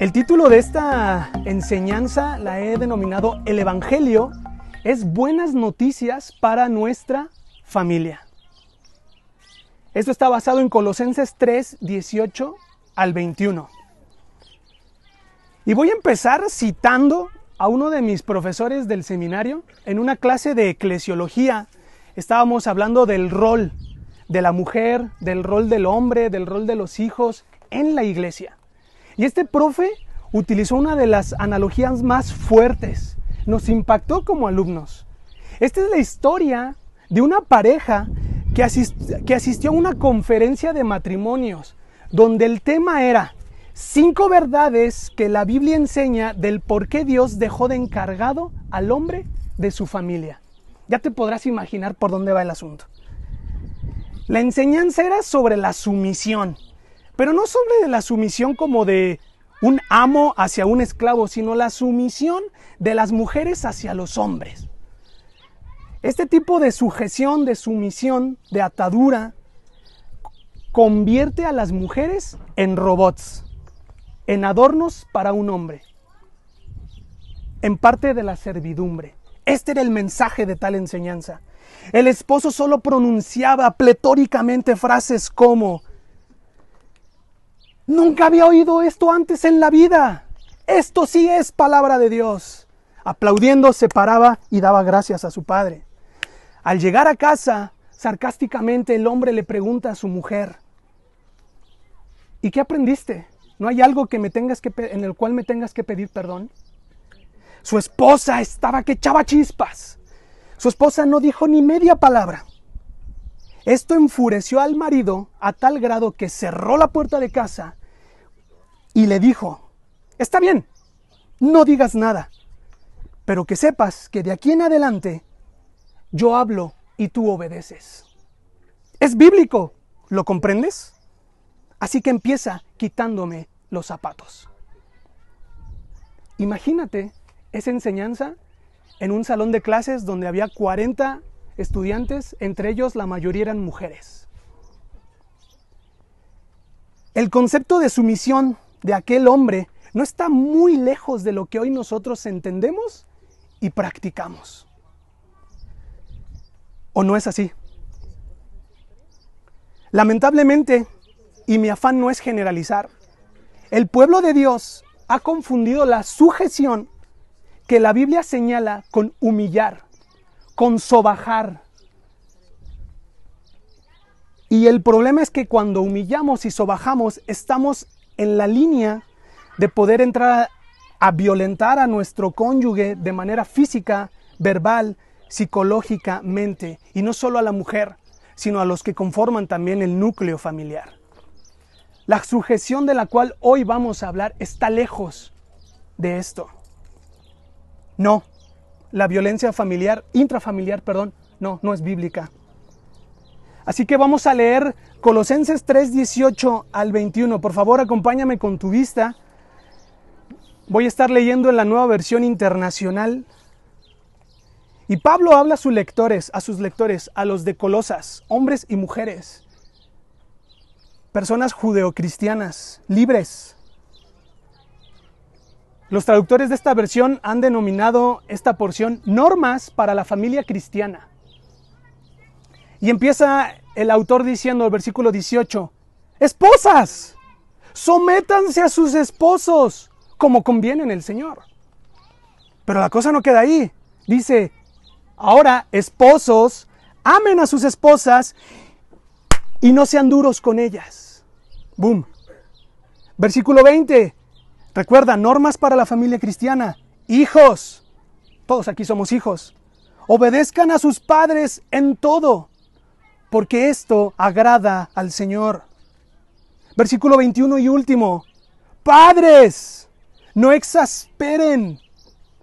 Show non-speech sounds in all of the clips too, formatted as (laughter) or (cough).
El título de esta enseñanza la he denominado El Evangelio es buenas noticias para nuestra familia. Esto está basado en Colosenses 3, 18 al 21. Y voy a empezar citando a uno de mis profesores del seminario en una clase de eclesiología. Estábamos hablando del rol de la mujer, del rol del hombre, del rol de los hijos en la iglesia. Y este profe utilizó una de las analogías más fuertes. Nos impactó como alumnos. Esta es la historia de una pareja que, que asistió a una conferencia de matrimonios donde el tema era cinco verdades que la Biblia enseña del por qué Dios dejó de encargado al hombre de su familia. Ya te podrás imaginar por dónde va el asunto. La enseñanza era sobre la sumisión, pero no sobre la sumisión como de un amo hacia un esclavo, sino la sumisión de las mujeres hacia los hombres. Este tipo de sujeción, de sumisión, de atadura, convierte a las mujeres en robots, en adornos para un hombre, en parte de la servidumbre. Este era el mensaje de tal enseñanza. El esposo solo pronunciaba pletóricamente frases como, Nunca había oído esto antes en la vida. Esto sí es palabra de Dios. Aplaudiendo se paraba y daba gracias a su padre. Al llegar a casa, sarcásticamente el hombre le pregunta a su mujer, ¿y qué aprendiste? ¿No hay algo que me tengas que en el cual me tengas que pedir perdón? Su esposa estaba que echaba chispas. Su esposa no dijo ni media palabra. Esto enfureció al marido a tal grado que cerró la puerta de casa y le dijo, está bien, no digas nada, pero que sepas que de aquí en adelante yo hablo y tú obedeces. Es bíblico, ¿lo comprendes? Así que empieza quitándome los zapatos. Imagínate esa enseñanza en un salón de clases donde había 40 estudiantes, entre ellos la mayoría eran mujeres. El concepto de sumisión de aquel hombre no está muy lejos de lo que hoy nosotros entendemos y practicamos. ¿O no es así? Lamentablemente, y mi afán no es generalizar, el pueblo de Dios ha confundido la sujeción que la Biblia señala con humillar con sobajar. Y el problema es que cuando humillamos y sobajamos, estamos en la línea de poder entrar a, violentar a nuestro cónyuge de manera física, verbal, psicológicamente, y no solo a la mujer, sino a los que conforman también el núcleo familiar. La sujeción de la cual hoy vamos a hablar está lejos de esto. No, la violencia familiar, intrafamiliar, perdón, no, no es bíblica. Así que vamos a leer Colosenses 3, 18 al 21. Por favor, acompáñame con tu vista. Voy a estar leyendo en la nueva versión internacional. Y Pablo habla a sus lectores, a sus lectores, a los de Colosas, hombres y mujeres, personas judeocristianas, libres, los traductores de esta versión han denominado esta porción normas para la familia cristiana. Y empieza el autor diciendo, el versículo 18, esposas, sométanse a sus esposos como conviene en el Señor. Pero la cosa no queda ahí. Dice, ahora esposos, amen a sus esposas y no sean duros con ellas. Boom. Versículo 20, Recuerda, normas para la familia cristiana. Hijos, todos aquí somos hijos. Obedezcan a sus padres en todo, porque esto agrada al Señor. Versículo 21 y último. Padres, no exasperen.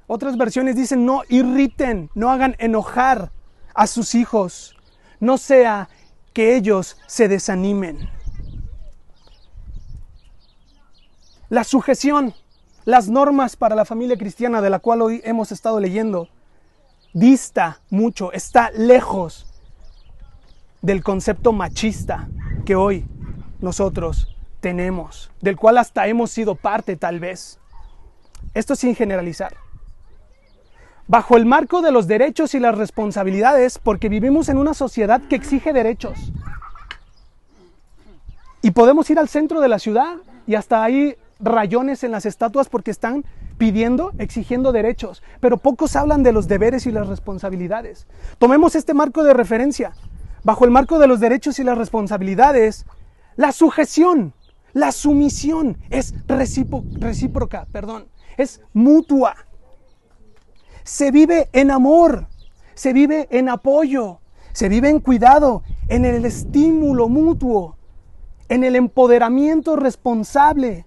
Otras versiones dicen no irriten, no hagan enojar a sus hijos. No sea que ellos se desanimen. La sujeción, las normas para la familia cristiana de la cual hoy hemos estado leyendo, dista mucho, está lejos del concepto machista que hoy nosotros tenemos, del cual hasta hemos sido parte tal vez. Esto sin generalizar. Bajo el marco de los derechos y las responsabilidades, porque vivimos en una sociedad que exige derechos. Y podemos ir al centro de la ciudad y hasta hay rayones en las estatuas porque están pidiendo, exigiendo derechos, pero pocos hablan de los deberes y las responsabilidades. Tomemos este marco de referencia. Bajo el marco de los derechos y las responsabilidades, la sujeción, la sumisión es recíproca, perdón, es mutua. Se vive en amor, se vive en apoyo, se vive en cuidado, en el estímulo mutuo, en el empoderamiento responsable,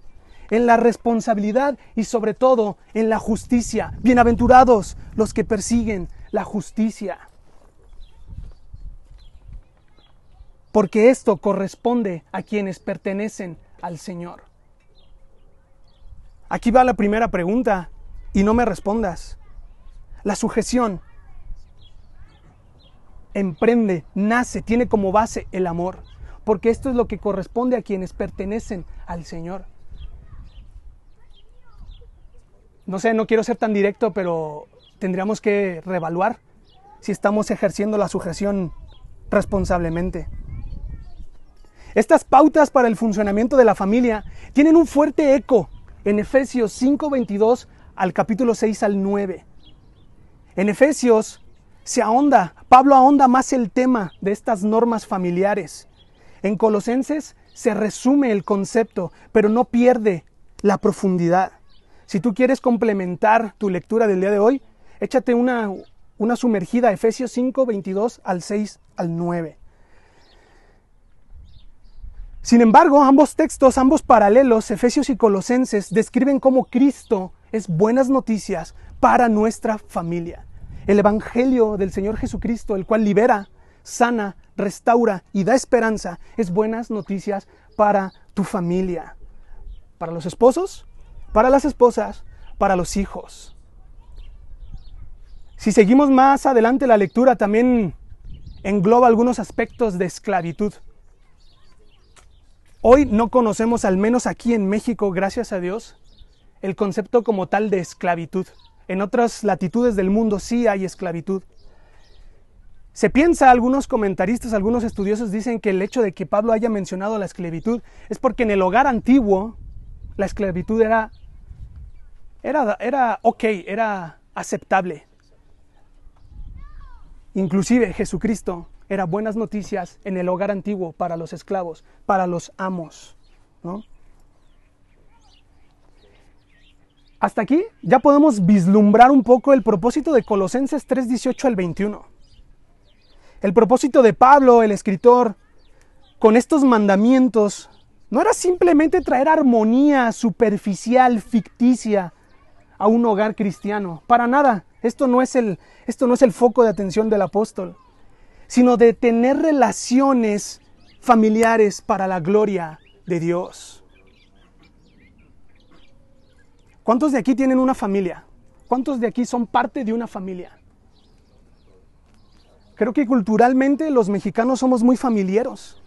en la responsabilidad y sobre todo en la justicia. Bienaventurados los que persiguen la justicia. Porque esto corresponde a quienes pertenecen al Señor. Aquí va la primera pregunta y no me respondas. La sujeción emprende, nace, tiene como base el amor, porque esto es lo que corresponde a quienes pertenecen al Señor. No sé, no quiero ser tan directo, pero tendríamos que reevaluar si estamos ejerciendo la sujeción responsablemente. Estas pautas para el funcionamiento de la familia tienen un fuerte eco en Efesios 5:22 al capítulo 6 al 9. En Efesios se ahonda, Pablo ahonda más el tema de estas normas familiares. En Colosenses se resume el concepto, pero no pierde la profundidad. Si tú quieres complementar tu lectura del día de hoy, échate una, una sumergida a Efesios 5, 22 al 6 al 9. Sin embargo, ambos textos, ambos paralelos, Efesios y Colosenses, describen cómo Cristo es buenas noticias para nuestra familia. El Evangelio del Señor Jesucristo, el cual libera, sana, restaura y da esperanza, es buenas noticias para tu familia. Para los esposos, para las esposas, para los hijos. Si seguimos más adelante la lectura también engloba algunos aspectos de esclavitud. Hoy no conocemos, al menos aquí en México, gracias a Dios, el concepto como tal de esclavitud. En otras latitudes del mundo sí hay esclavitud. Se piensa, algunos comentaristas, algunos estudiosos dicen que el hecho de que Pablo haya mencionado la esclavitud es porque en el hogar antiguo la esclavitud era era, era ok, era aceptable. Inclusive Jesucristo era buenas noticias en el hogar antiguo para los esclavos, para los amos. Hasta aquí ya podemos vislumbrar un poco el propósito de Colosenses 3, 18 al 21. El propósito de Pablo, el escritor, con estos mandamientos, no era simplemente traer armonía superficial, ficticia, a un hogar cristiano. Para nada. Esto no es el, esto no es el foco de atención del apóstol, sino de tener relaciones familiares para la gloria de Dios. ¿Cuántos de aquí tienen una familia? ¿Cuántos de aquí son parte de una familia? Creo que culturalmente los mexicanos somos muy familiares,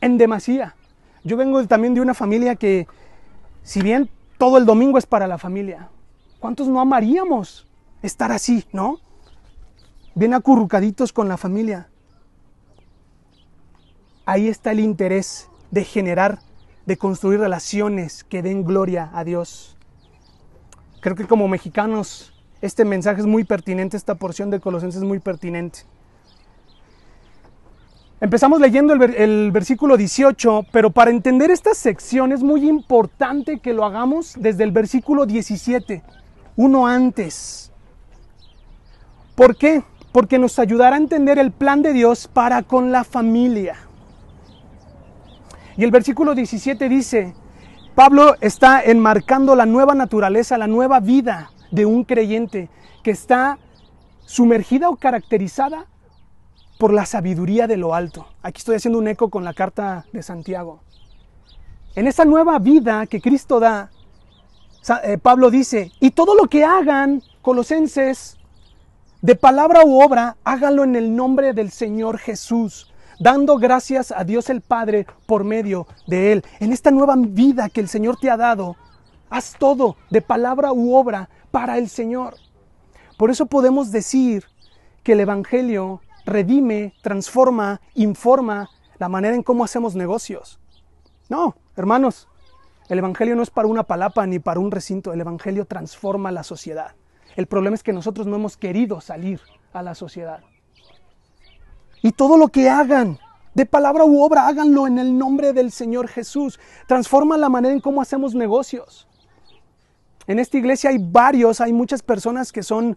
en demasía. Yo vengo también de una familia que, si bien todo el domingo es para la familia, ¿Cuántos no amaríamos estar así, no? Bien acurrucaditos con la familia. Ahí está el interés de generar, de construir relaciones que den gloria a Dios. Creo que como mexicanos este mensaje es muy pertinente, esta porción de Colosenses es muy pertinente. Empezamos leyendo el, el, versículo 18, pero para entender esta sección es muy importante que lo hagamos desde el versículo 17 uno antes. ¿Por qué? Porque nos ayudará a entender el plan de Dios para con la familia. Y el versículo 17 dice, Pablo está enmarcando la nueva naturaleza, la nueva vida de un creyente que está sumergida o caracterizada por la sabiduría de lo alto. Aquí estoy haciendo un eco con la carta de Santiago. En esa nueva vida que Cristo da, Pablo dice, y todo lo que hagan, colosenses, de palabra u obra, háganlo en el nombre del Señor Jesús, dando gracias a Dios el Padre por medio de Él. En esta nueva vida que el Señor te ha dado, haz todo de palabra u obra para el Señor. Por eso podemos decir que el Evangelio redime, transforma, informa la manera en cómo hacemos negocios. No, hermanos, el Evangelio no es para una palapa ni para un recinto, el Evangelio transforma la sociedad. El problema es que nosotros no hemos querido salir a la sociedad. Y todo lo que hagan, de palabra u obra, háganlo en el nombre del Señor Jesús. Transforma la manera en cómo hacemos negocios. En esta iglesia hay varios, hay muchas personas que son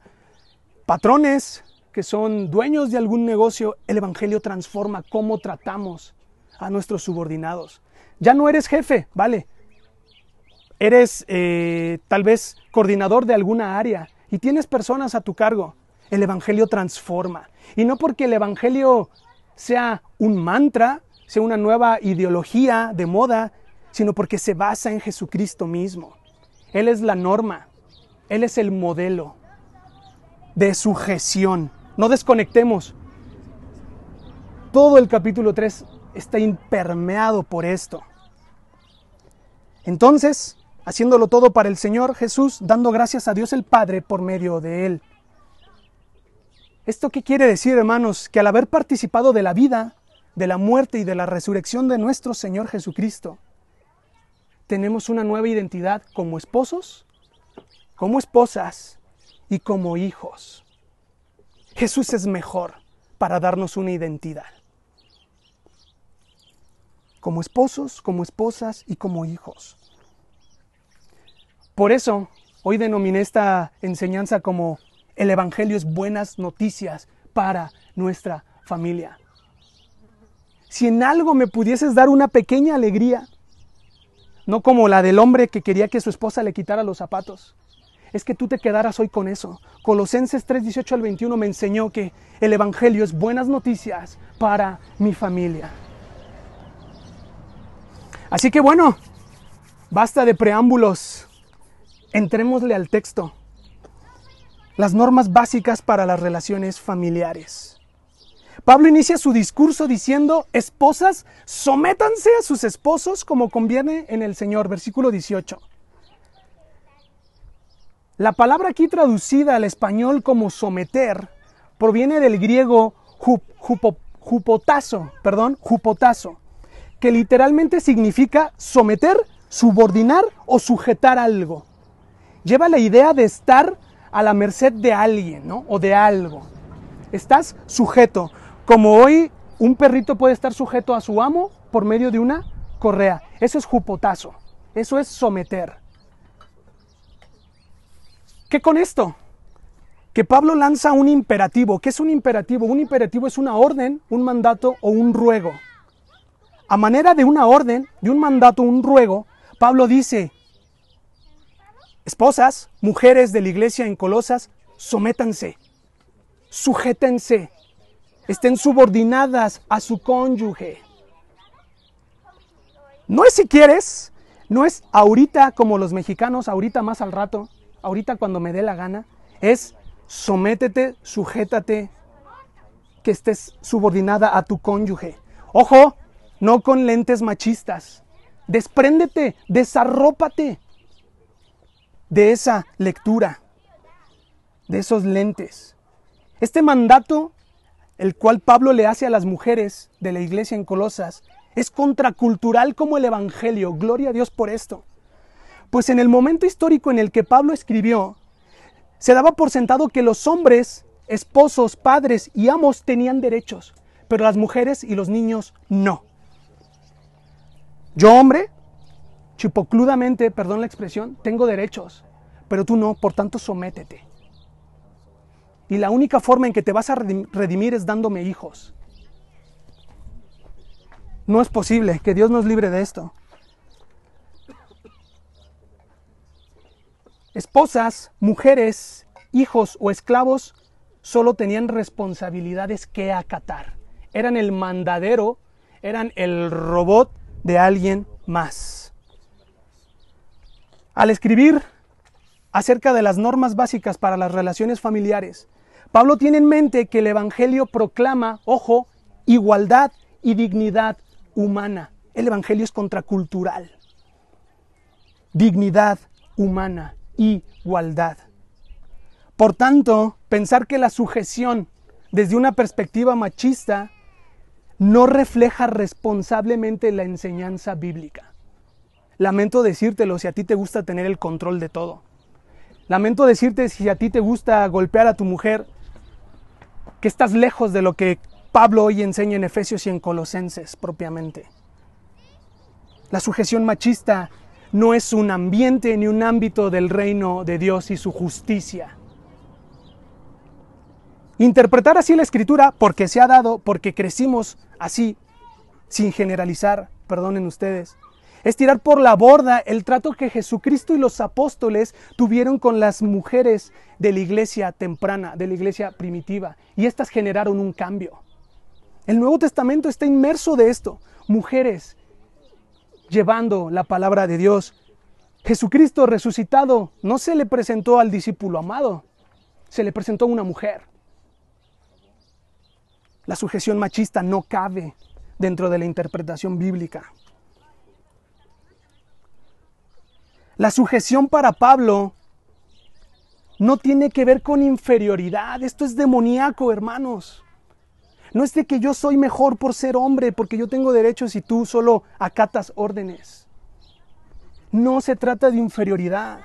patrones, que son dueños de algún negocio. El Evangelio transforma cómo tratamos a nuestros subordinados. Ya no eres jefe, vale. Eres eh, tal vez coordinador de alguna área y tienes personas a tu cargo. El Evangelio transforma. Y no porque el Evangelio sea un mantra, sea una nueva ideología de moda, sino porque se basa en Jesucristo mismo. Él es la norma, Él es el modelo de sujeción. No desconectemos. Todo el capítulo 3 está impermeado por esto. Entonces, haciéndolo todo para el Señor Jesús, dando gracias a Dios el Padre por medio de Él. ¿Esto qué quiere decir, hermanos? Que al haber participado de la vida, de la muerte y de la resurrección de nuestro Señor Jesucristo, tenemos una nueva identidad como esposos, como esposas y como hijos. Jesús es mejor para darnos una identidad. Como esposos, como esposas y como hijos. Por eso, hoy denominé esta enseñanza como el Evangelio es buenas noticias para nuestra familia. Si en algo me pudieses dar una pequeña alegría, no como la del hombre que quería que su esposa le quitara los zapatos, es que tú te quedaras hoy con eso. Colosenses 3, 18 al 21 me enseñó que el Evangelio es buenas noticias para mi familia. Así que bueno, basta de preámbulos. Entrémosle al texto las normas básicas para las relaciones familiares. Pablo inicia su discurso diciendo, esposas, sométanse a sus esposos como conviene en el Señor, versículo 18. La palabra aquí traducida al español como someter proviene del griego jupotazo, perdón, jupotazo, que literalmente significa someter, subordinar o sujetar algo. Lleva la idea de estar a la merced de alguien, ¿no? O de algo. Estás sujeto. Como hoy un perrito puede estar sujeto a su amo por medio de una correa. Eso es jupotazo. Eso es someter. ¿Qué con esto? Que Pablo lanza un imperativo. ¿Qué es un imperativo? Un imperativo es una orden, un mandato o un ruego. A manera de una orden, de un mandato, un ruego, Pablo dice, Esposas, mujeres de la iglesia en Colosas, sométanse, sujétense, estén subordinadas a su cónyuge. No es si quieres, no es ahorita como los mexicanos, ahorita más al rato, ahorita cuando me dé la gana, es sométete, sujétate, que estés subordinada a tu cónyuge. Ojo, no con lentes machistas. Despréndete, desarrópate de esa lectura, de esos lentes. Este mandato, el cual Pablo le hace a las mujeres de la iglesia en Colosas, es contracultural como el Evangelio. Gloria a Dios por esto. Pues en el momento histórico en el que Pablo escribió, se daba por sentado que los hombres, esposos, padres y amos tenían derechos, pero las mujeres y los niños no. Yo, hombre, chipocludamente, perdón la expresión, tengo derechos, pero tú no, por tanto sométete. Y la única forma en que te vas a redimir es dándome hijos. No es posible, que Dios nos libre de esto. Esposas, mujeres, hijos o esclavos solo tenían responsabilidades que acatar. Eran el mandadero, eran el robot de alguien más. Al escribir acerca de las normas básicas para las relaciones familiares, Pablo tiene en mente que el Evangelio proclama, ojo, igualdad y dignidad humana. El Evangelio es contracultural. Dignidad humana, igualdad. Por tanto, pensar que la sujeción desde una perspectiva machista no refleja responsablemente la enseñanza bíblica. Lamento decírtelo si a ti te gusta tener el control de todo. Lamento decirte si a ti te gusta golpear a tu mujer, que estás lejos de lo que Pablo hoy enseña en Efesios y en Colosenses propiamente. La sujeción machista no es un ambiente ni un ámbito del reino de Dios y su justicia. Interpretar así la escritura porque se ha dado, porque crecimos así, sin generalizar, perdonen ustedes, es tirar por la borda el trato que Jesucristo y los apóstoles tuvieron con las mujeres de la iglesia temprana, de la iglesia primitiva, y éstas generaron un cambio. El Nuevo Testamento está inmerso de esto, mujeres llevando la palabra de Dios. Jesucristo resucitado no se le presentó al discípulo amado, se le presentó a una mujer. La sujeción machista no cabe dentro de la interpretación bíblica. La sujeción para Pablo no tiene que ver con inferioridad. Esto es demoníaco, hermanos. No es de que yo soy mejor por ser hombre, porque yo tengo derechos y tú solo acatas órdenes. No se trata de inferioridad,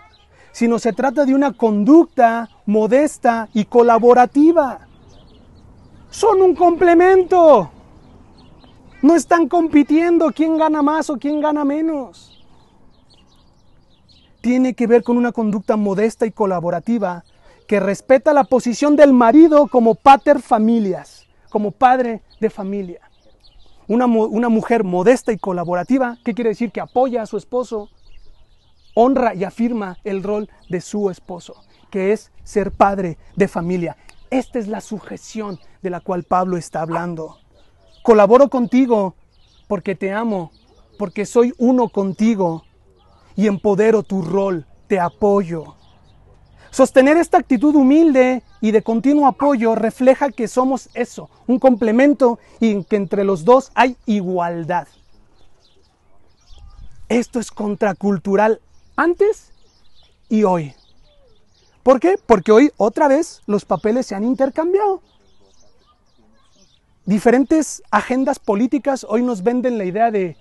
sino se trata de una conducta modesta y colaborativa. Son un complemento. No están compitiendo quién gana más o quién gana menos tiene que ver con una conducta modesta y colaborativa que respeta la posición del marido como pater familias, como padre de familia. Una, una, mujer modesta y colaborativa, ¿qué quiere decir? Que apoya a su esposo, honra y afirma el rol de su esposo, que es ser padre de familia. Esta es la sujeción de la cual Pablo está hablando. Colaboro contigo porque te amo, porque soy uno contigo y empodero tu rol, te apoyo. Sostener esta actitud humilde y de continuo apoyo refleja que somos eso, un complemento y que entre los dos hay igualdad. Esto es contracultural antes y hoy. ¿Por qué? Porque hoy otra vez los papeles se han intercambiado. Diferentes agendas políticas hoy nos venden la idea de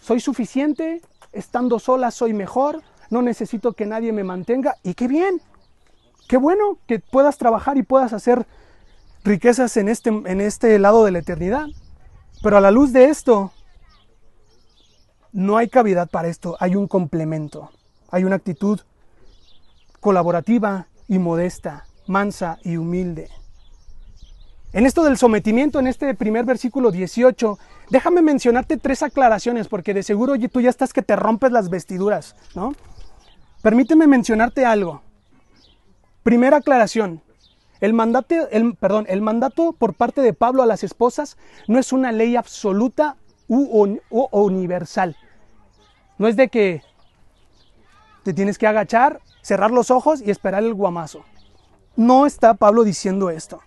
soy suficiente, estando sola soy mejor, no necesito que nadie me mantenga y qué bien, qué bueno que puedas trabajar y puedas hacer riquezas en este, en este lado de la eternidad. Pero a la luz de esto, no hay cavidad para esto, hay un complemento, hay una actitud colaborativa y modesta, mansa y humilde. En esto del sometimiento, en este primer versículo 18, déjame mencionarte tres aclaraciones, porque de seguro tú ya estás que te rompes las vestiduras, ¿no? Permíteme mencionarte algo. Primera aclaración. El mandato, el, perdón, el mandato por parte de Pablo a las esposas no es una ley absoluta u, u universal. No es de que te tienes que agachar, cerrar los ojos y esperar el guamazo. No está Pablo diciendo esto.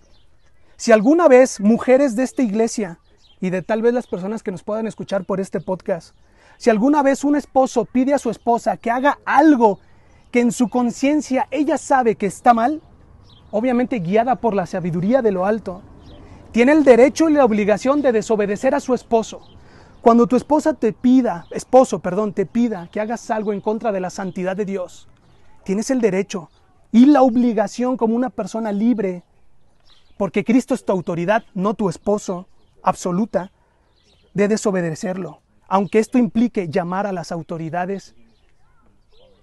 Si alguna vez mujeres de esta iglesia y de tal vez las personas que nos puedan escuchar por este podcast, si alguna vez un esposo pide a su esposa que haga algo que en su conciencia ella sabe que está mal, obviamente guiada por la sabiduría de lo alto, tiene el derecho y la obligación de desobedecer a su esposo. Cuando tu esposa te pida, esposo, perdón, te pida que hagas algo en contra de la santidad de Dios, tienes el derecho y la obligación como una persona libre porque Cristo es tu autoridad, no tu esposo absoluta, de desobedecerlo, aunque esto implique llamar a las autoridades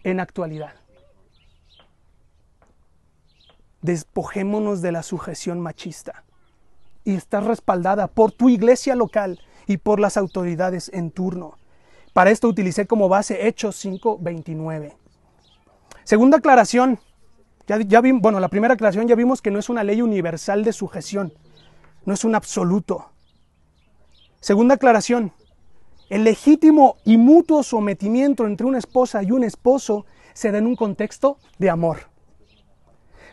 en actualidad. Despojémonos de la sujeción machista y estás respaldada por tu iglesia local y por las autoridades en turno. Para esto utilicé como base Hechos 5:29. Segunda aclaración, ya, bueno, la primera aclaración ya vimos que no es una ley universal de sujeción, no es un absoluto. Segunda aclaración, el legítimo y mutuo sometimiento entre una esposa y un esposo se da en un contexto de amor.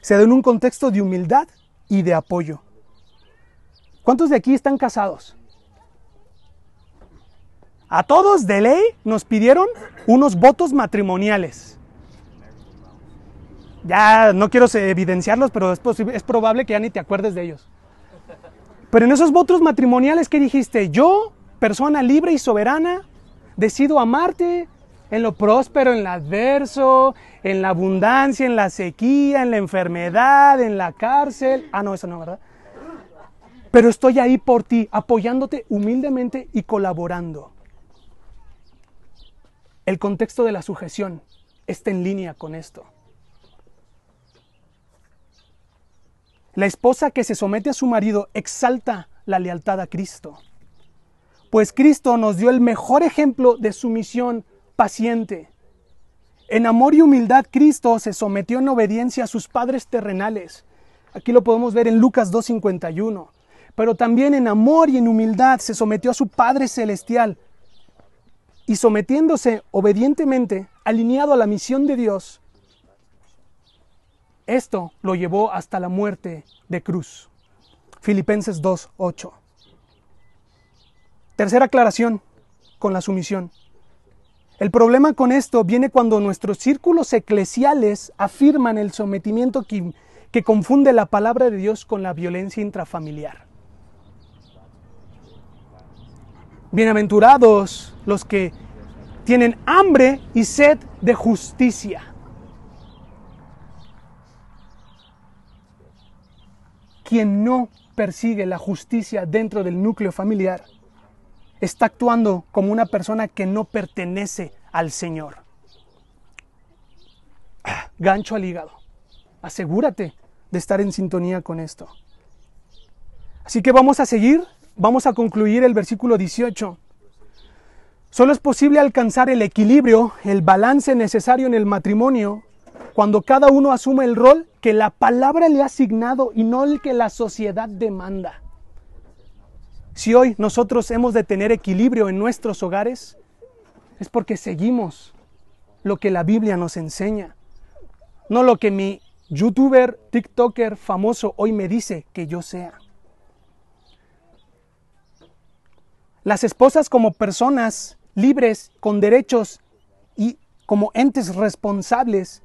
Se da en un contexto de humildad y de apoyo. ¿Cuántos de aquí están casados? A todos de ley nos pidieron unos votos matrimoniales. Ya no quiero evidenciarlos, pero es, es probable que ya ni te acuerdes de ellos. Pero en esos votos matrimoniales, ¿qué dijiste? Yo, persona libre y soberana, decido amarte en lo próspero, en lo adverso, en la abundancia, en la sequía, en la enfermedad, en la cárcel. Ah, no, eso no, ¿verdad? Pero estoy ahí por ti, apoyándote humildemente y colaborando. El contexto de la sujeción está en línea con esto. La esposa que se somete a su marido exalta la lealtad a Cristo, pues Cristo nos dio el mejor ejemplo de sumisión paciente. En amor y humildad Cristo se sometió en obediencia a sus padres terrenales. Aquí lo podemos ver en Lucas 2.51. Pero también en amor y en humildad se sometió a su Padre Celestial. Y sometiéndose obedientemente, alineado a la misión de Dios, esto lo llevó hasta la muerte de cruz. Filipenses 2.8. Tercera aclaración con la sumisión. El problema con esto viene cuando nuestros círculos eclesiales afirman el sometimiento que, que, confunde la palabra de Dios con la violencia intrafamiliar. Bienaventurados los que tienen hambre y sed de justicia quien no persigue la justicia dentro del núcleo familiar está actuando como una persona que no pertenece al Señor. Gancho al hígado. Asegúrate de estar en sintonía con esto. Así que vamos a seguir, vamos a concluir el versículo 18. Solo es posible alcanzar el equilibrio, el balance necesario en el matrimonio cuando cada uno asume el rol que la palabra le ha asignado y no el que la sociedad demanda. Si hoy nosotros hemos de tener equilibrio en nuestros hogares, es porque seguimos lo que la Biblia nos enseña, no lo que mi youtuber, tiktoker famoso hoy me dice que yo sea. Las esposas como personas libres, con derechos y como entes responsables,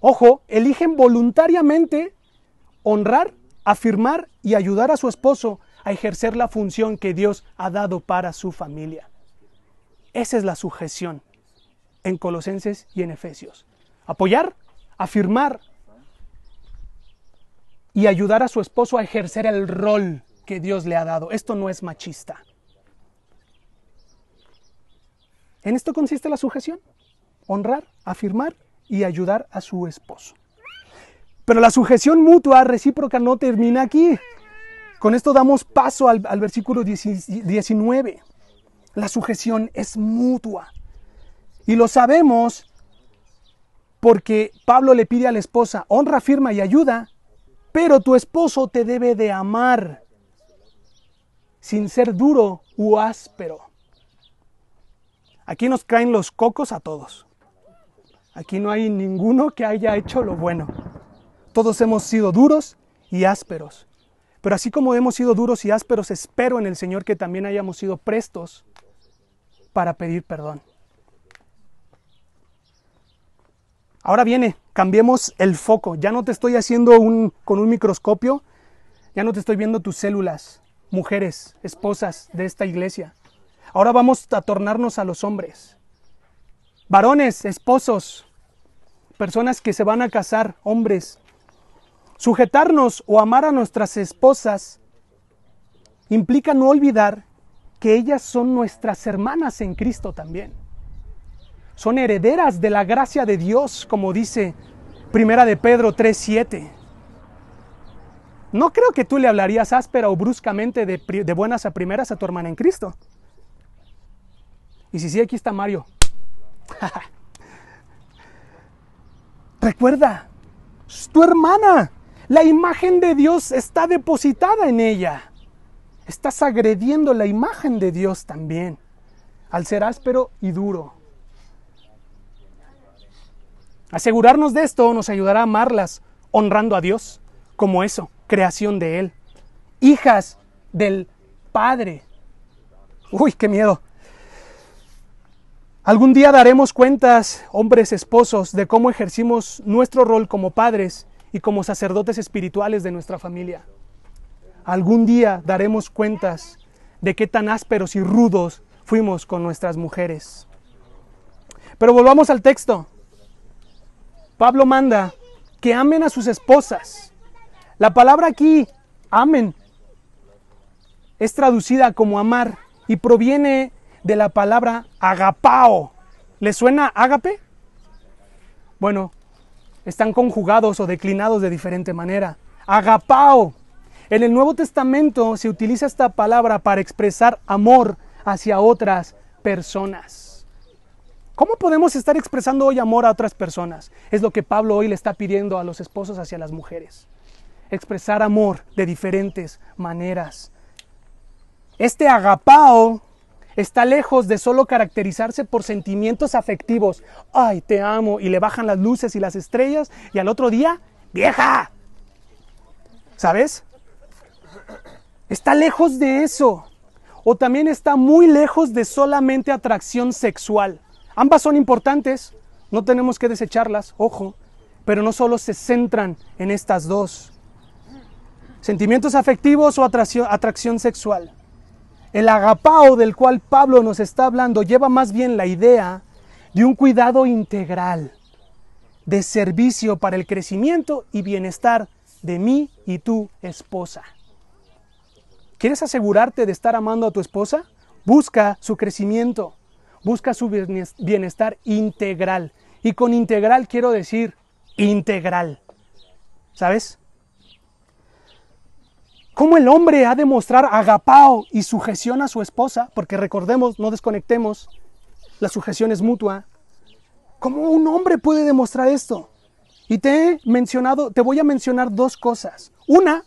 Ojo, eligen voluntariamente honrar, afirmar y ayudar a su esposo a ejercer la función que Dios ha dado para su familia. Esa es la sujeción en Colosenses y en Efesios. Apoyar, afirmar y ayudar a su esposo a ejercer el rol que Dios le ha dado. Esto no es machista. En esto consiste la sujeción. Honrar, afirmar y ayudar a su esposo. Pero la sujeción mutua recíproca no termina aquí. Con esto damos paso al, versículo 19. La sujeción es mutua. Y lo sabemos porque Pablo le pide a la esposa, honra, firma y ayuda, pero tu esposo te debe de amar sin ser duro u áspero. Aquí nos caen los cocos a todos. Aquí no hay ninguno que haya hecho lo bueno. Todos hemos sido duros y ásperos. Pero así como hemos sido duros y ásperos, espero en el Señor que también hayamos sido prestos para pedir perdón. Ahora viene, cambiemos el foco. Ya no te estoy haciendo un, con un microscopio, ya no te estoy viendo tus células, mujeres, esposas de esta iglesia. Ahora vamos a tornarnos a los hombres. Varones, esposos, personas que se van a casar, hombres, sujetarnos o amar a nuestras esposas implica no olvidar que ellas son nuestras hermanas en Cristo también. Son herederas de la gracia de Dios, como dice Primera de Pedro 3:7. No creo que tú le hablarías áspera o bruscamente de, de buenas a primeras a tu hermana en Cristo. Y si sí, aquí está Mario. (laughs) Recuerda, es tu hermana. La imagen de Dios está depositada en ella. Estás agrediendo la imagen de Dios también, al ser áspero y duro. Asegurarnos de esto nos ayudará a amarlas, honrando a Dios como eso, creación de Él. Hijas del Padre. Uy, qué miedo. Algún día daremos cuentas, hombres esposos, de cómo ejercimos nuestro rol como padres y como sacerdotes espirituales de nuestra familia. Algún día daremos cuentas de qué tan ásperos y rudos fuimos con nuestras mujeres. Pero volvamos al texto. Pablo manda que amen a sus esposas. La palabra aquí, amen, es traducida como amar y proviene de la palabra agapao. ¿Le suena ágape? Bueno, están conjugados o declinados de diferente manera. Agapao. En el Nuevo Testamento se utiliza esta palabra para expresar amor hacia otras personas. ¿Cómo podemos estar expresando hoy amor a otras personas? Es lo que Pablo hoy le está pidiendo a los esposos hacia las mujeres. Expresar amor de diferentes maneras. Este agapao está lejos de solo caracterizarse por sentimientos afectivos. Ay, te amo, y le bajan las luces y las estrellas, y al otro día, vieja. ¿Sabes? Está lejos de eso. O también está muy lejos de solamente atracción sexual. Ambas son importantes, no tenemos que desecharlas, ojo, pero no solo se centran en estas dos. Sentimientos afectivos o atracción, atracción sexual. El agapao del cual Pablo nos está hablando lleva más bien la idea de un cuidado integral, de servicio para el crecimiento y bienestar de mí y tu esposa. ¿Quieres asegurarte de estar amando a tu esposa? Busca su crecimiento, busca su bienestar integral. Y con integral quiero decir integral. ¿Sabes? Cómo el hombre ha de mostrar agapao y sujeción a su esposa, porque recordemos, no desconectemos, la sujeción es mutua. ¿Cómo un hombre puede demostrar esto? Y te he mencionado, te voy a mencionar dos cosas. Una,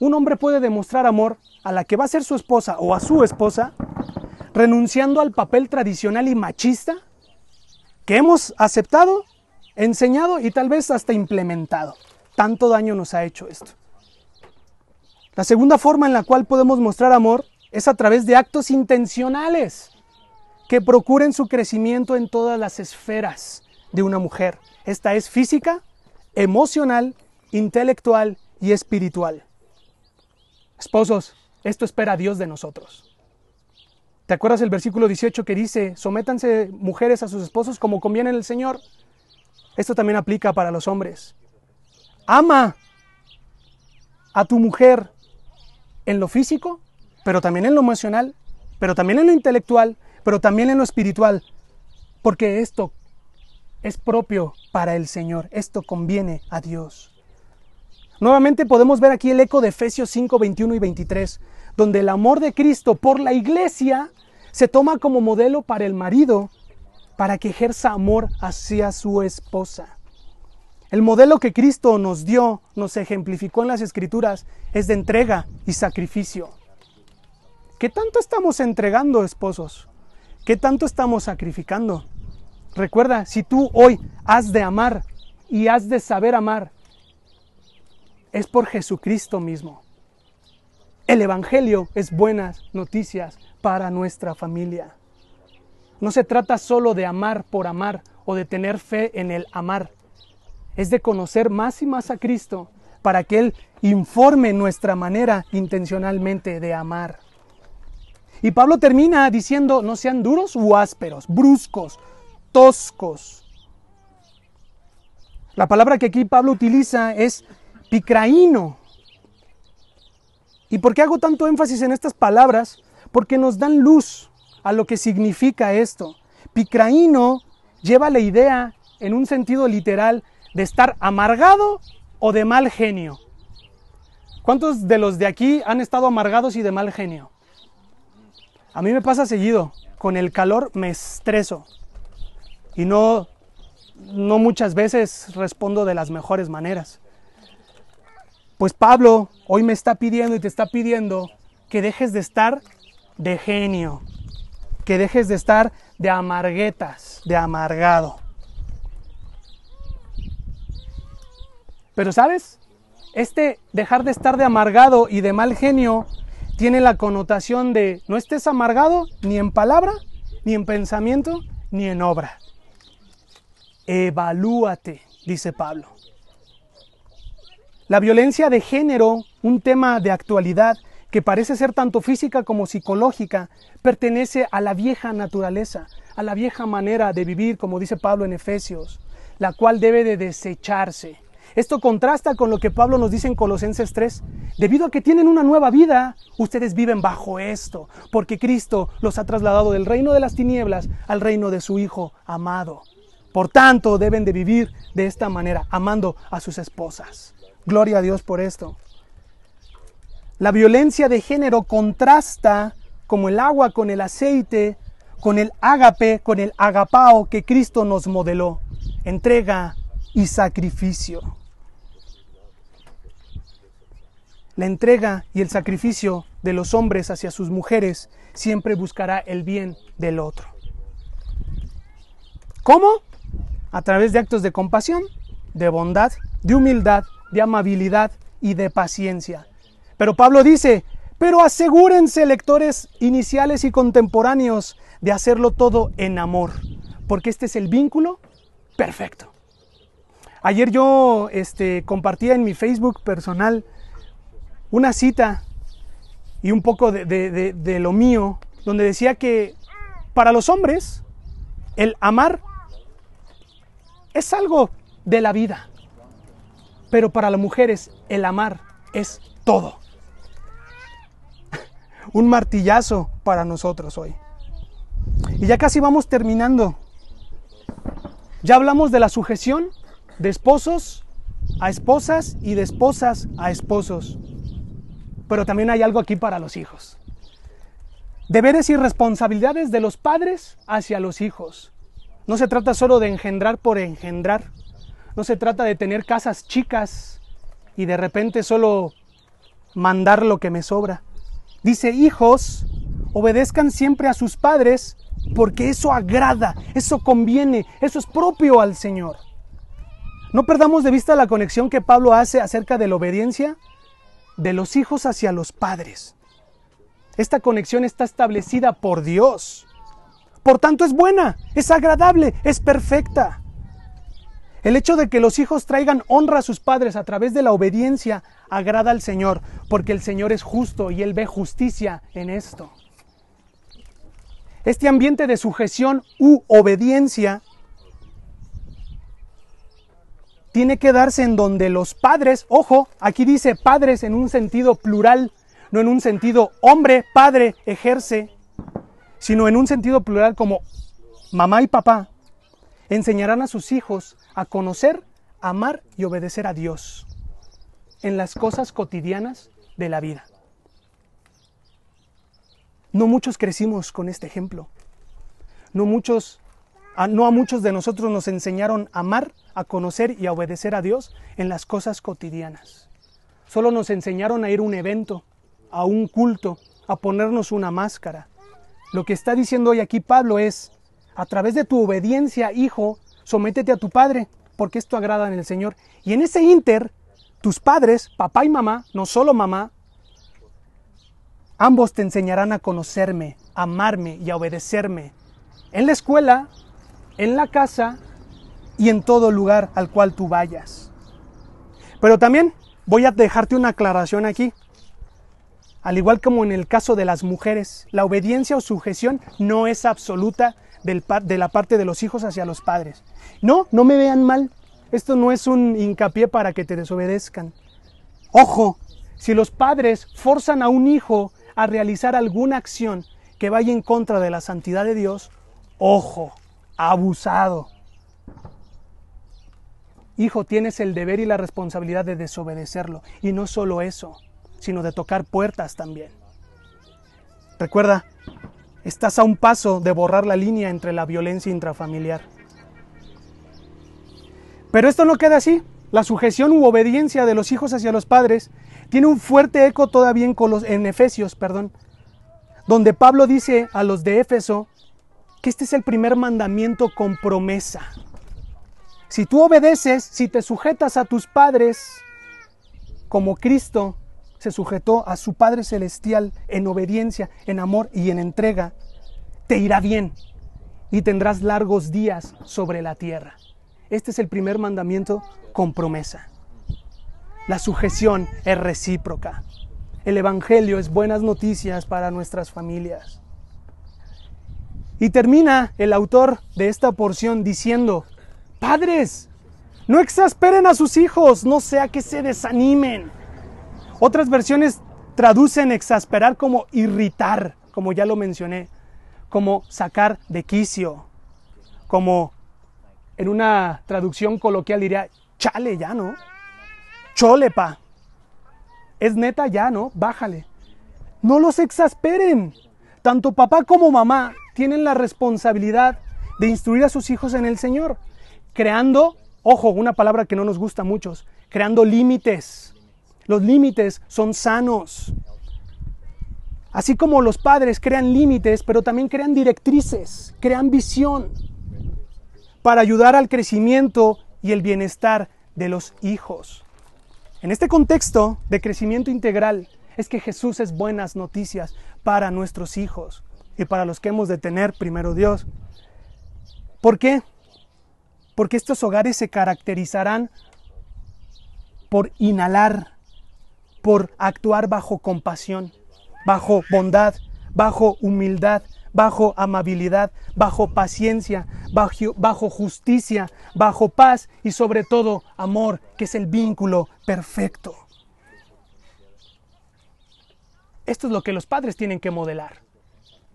un hombre puede demostrar amor a la que va a ser su esposa o a su esposa, renunciando al papel tradicional y machista que hemos aceptado, enseñado y tal vez hasta implementado. Tanto daño nos ha hecho esto. La segunda forma en la cual podemos mostrar amor es a través de actos intencionales que procuren su crecimiento en todas las esferas de una mujer. Esta es física, emocional, intelectual y espiritual. Esposos, esto espera Dios de nosotros. ¿Te acuerdas el versículo 18 que dice, sométanse mujeres a sus esposos como conviene en el Señor? Esto también aplica para los hombres. Ama a tu mujer en lo físico, pero también en lo emocional, pero también en lo intelectual, pero también en lo espiritual, porque esto es propio para el Señor, esto conviene a Dios. Nuevamente podemos ver aquí el eco de Efesios 5, 21 y 23, donde el amor de Cristo por la iglesia se toma como modelo para el marido, para que ejerza amor hacia su esposa. El modelo que Cristo nos dio, nos ejemplificó en las Escrituras, es de entrega y sacrificio. ¿Qué tanto estamos entregando, esposos? ¿Qué tanto estamos sacrificando? Recuerda, si tú hoy has de amar y has de saber amar, es por Jesucristo mismo. El Evangelio es buenas noticias para nuestra familia. No se trata solo de amar por amar o de tener fe en el amar es de conocer más y más a Cristo para que Él informe nuestra manera intencionalmente de amar. Y Pablo termina diciendo, no sean duros u ásperos, bruscos, toscos. La palabra que aquí Pablo utiliza es picraíno. ¿Y por qué hago tanto énfasis en estas palabras? Porque nos dan luz a lo que significa esto. Picraíno lleva la idea en un sentido literal de estar amargado o de mal genio. ¿Cuántos de los de aquí han estado amargados y de mal genio? A mí me pasa seguido. Con el calor me estreso. Y no, no muchas veces respondo de las mejores maneras. Pues Pablo hoy me está pidiendo y te está pidiendo que dejes de estar de genio, que dejes de estar de amarguetas, de amargado. Pero sabes, este dejar de estar de amargado y de mal genio tiene la connotación de no estés amargado ni en palabra, ni en pensamiento, ni en obra. Evalúate, dice Pablo. La violencia de género, un tema de actualidad que parece ser tanto física como psicológica, pertenece a la vieja naturaleza, a la vieja manera de vivir, como dice Pablo en Efesios, la cual debe de desecharse. Esto contrasta con lo que Pablo nos dice en Colosenses 3. Debido a que tienen una nueva vida, ustedes viven bajo esto, porque Cristo los ha trasladado del reino de las tinieblas al reino de su Hijo amado. Por tanto, deben de vivir de esta manera, amando a sus esposas. Gloria a Dios por esto. La violencia de género contrasta como el agua con el aceite, con el ágape, con el agapao que Cristo nos modeló. Entrega y sacrificio. La entrega y el sacrificio de los hombres hacia sus mujeres siempre buscará el bien del otro. ¿Cómo? A través de actos de compasión, de bondad, de humildad de amabilidad y de paciencia. Pero Pablo dice, pero asegúrense lectores iniciales y contemporáneos de hacerlo todo en amor, porque este es el vínculo perfecto. Ayer yo este, compartía en mi Facebook personal una cita y un poco de, lo mío, donde decía que para los hombres el amar es algo de la vida. Pero para las mujeres el amar es todo. (laughs) Un martillazo para nosotros hoy. Y ya casi vamos terminando. Ya hablamos de la sujeción de esposos a esposas y de esposas a esposos. Pero también hay algo aquí para los hijos. Deberes y responsabilidades de los padres hacia los hijos. No se trata solo de engendrar por engendrar. No se trata de tener casas chicas y de repente solo mandar lo que me sobra. Dice, hijos, obedezcan siempre a sus padres porque eso agrada, eso conviene, eso es propio al Señor. No perdamos de vista la conexión que Pablo hace acerca de la obediencia de los hijos hacia los padres. Esta conexión está establecida por Dios. Por tanto es buena, es agradable, es perfecta. El hecho de que los hijos traigan honra a sus padres a través de la obediencia agrada al Señor, porque el Señor es justo y Él ve justicia en esto. Este ambiente de sujeción u obediencia tiene que darse en donde los padres, ojo, aquí dice padres en un sentido plural, no en un sentido hombre, padre, ejerce, sino en un sentido plural como mamá y papá, enseñarán a sus hijos a conocer, amar y obedecer a Dios en las cosas cotidianas de la vida. No muchos crecimos con este ejemplo. No muchos no a muchos de nosotros nos enseñaron a amar, a conocer y a obedecer a Dios en las cosas cotidianas. Solo nos enseñaron a ir a un evento, a un culto, a ponernos una máscara. Lo que está diciendo hoy aquí Pablo es, a través de tu obediencia, hijo, sométete a tu padre, porque esto agrada en el Señor. Y en ese inter, tus padres, papá y mamá, no solo mamá, ambos te enseñarán a conocerme, a amarme y a obedecerme. En la escuela, en la casa y en todo lugar al cual tú vayas. Pero también voy a dejarte una aclaración aquí. Al igual como en el caso de las mujeres, la obediencia o sujeción no es absoluta de la parte de los hijos hacia los padres. No, no me vean mal. Esto no es un hincapié para que te desobedezcan. Ojo, si los padres forzan a un hijo a realizar alguna acción que vaya en contra de la santidad de Dios, ojo, abusado. Hijo, tienes el deber y la responsabilidad de desobedecerlo. Y no solo eso, sino de tocar puertas también. Recuerda, estás a un paso de borrar la línea entre la violencia intrafamiliar. Pero esto no queda así. La sujeción u obediencia de los hijos hacia los padres tiene un fuerte eco todavía en, Efesios, perdón, donde Pablo dice a los de Éfeso que este es el primer mandamiento con promesa. Si tú obedeces, si te sujetas a tus padres, como Cristo se sujetó a su Padre Celestial en obediencia, en amor y en entrega, te irá bien. y tendrás largos días sobre la tierra. Este es el primer mandamiento con promesa. La sujeción es recíproca. El Evangelio es buenas noticias para nuestras familias. Y termina el autor de esta porción diciendo, Padres, no exasperen a sus hijos, no sea que se desanimen. Otras versiones traducen exasperar como irritar, como ya lo mencioné, como sacar de quicio, como en una traducción coloquial diría, chale ya, ¿no? Cholepa. Es neta ya, ¿no? Bájale. No los exasperen. Tanto papá como mamá tienen la responsabilidad de instruir a sus hijos en el Señor, creando, ojo, una palabra que no nos gusta a muchos, creando límites. Los límites son sanos. Así como los padres crean límites, pero también crean directrices, crean visión para ayudar al crecimiento y el bienestar de los hijos. En este contexto de crecimiento integral es que Jesús es buenas noticias para nuestros hijos y para los que hemos de tener primero Dios. ¿Por qué? Porque estos hogares se caracterizarán por inhalar, por actuar bajo compasión, bajo bondad, bajo humildad, bajo amabilidad, bajo paciencia, bajo, bajo, justicia, bajo paz y sobre todo amor, que es el vínculo perfecto. Esto es lo que los padres tienen que modelar.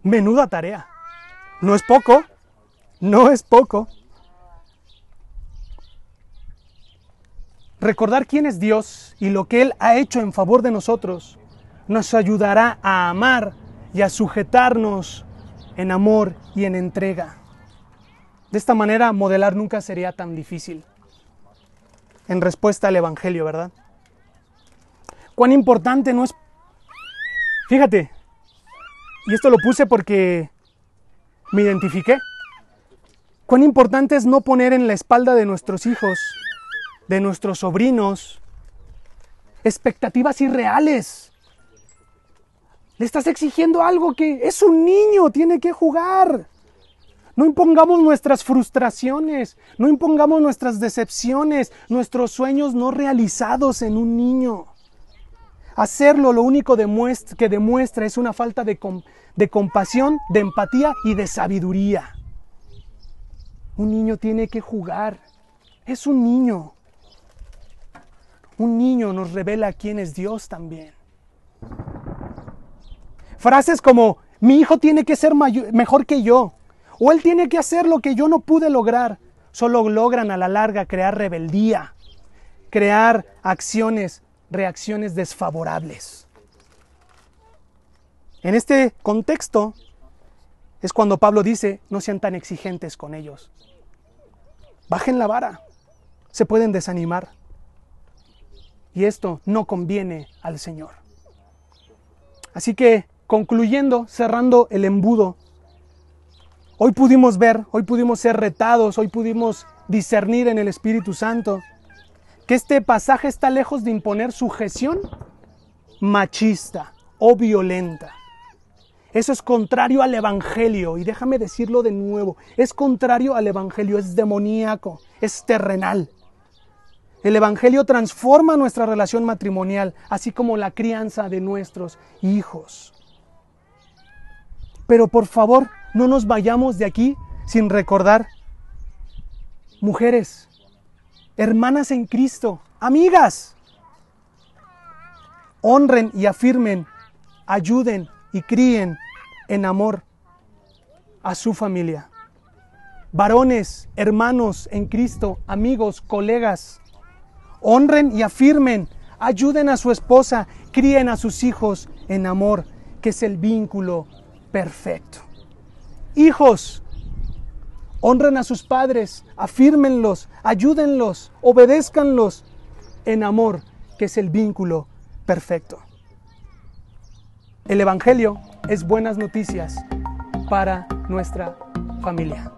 Menuda tarea. No es poco, no es poco. Recordar quién es Dios y lo que Él ha hecho en favor de nosotros nos ayudará a amar y a sujetarnos en amor y en entrega. De esta manera, modelar nunca sería tan difícil. En respuesta al Evangelio, ¿verdad? Cuán importante no es... Fíjate, y esto lo puse porque me identifiqué. Cuán importante es no poner en la espalda de nuestros hijos, de nuestros sobrinos, expectativas irreales le estás exigiendo algo que es un niño, tiene que jugar. No impongamos nuestras frustraciones, no impongamos nuestras decepciones, nuestros sueños no realizados en un niño. Hacerlo lo único que demuestra es una falta de, compasión, de empatía y de sabiduría. Un niño tiene que jugar. Es un niño. Un niño nos revela quién es Dios también. Frases como, mi hijo tiene que ser mejor que yo, o él tiene que hacer lo que yo no pude lograr, solo logran a la larga crear rebeldía, crear acciones, reacciones desfavorables. En este contexto es cuando Pablo dice, no sean tan exigentes con ellos. Bajen la vara, se pueden desanimar. Y esto no conviene al Señor. Así que concluyendo, cerrando el embudo, hoy pudimos ver, hoy pudimos ser retados, hoy pudimos discernir en el Espíritu Santo este pasaje está lejos de imponer sujeción machista o violenta. Eso es contrario al Evangelio, y déjame decirlo de nuevo, es contrario al Evangelio, es demoníaco, es terrenal. El Evangelio transforma nuestra relación matrimonial, así como la crianza de nuestros hijos. Pero por favor, no nos vayamos de aquí sin recordar, mujeres, hermanas en Cristo, amigas, honren y afirmen, ayuden y críen en amor a su familia. Varones, hermanos en Cristo, amigos, colegas, honren y afirmen, ayuden a su esposa, críen a sus hijos en amor, que es el vínculo perfecto. Hijos, honren a sus padres, afírmenlos, ayúdenlos, obedézcanlos en amor, que es el vínculo perfecto. El Evangelio es buenas noticias para nuestra familia.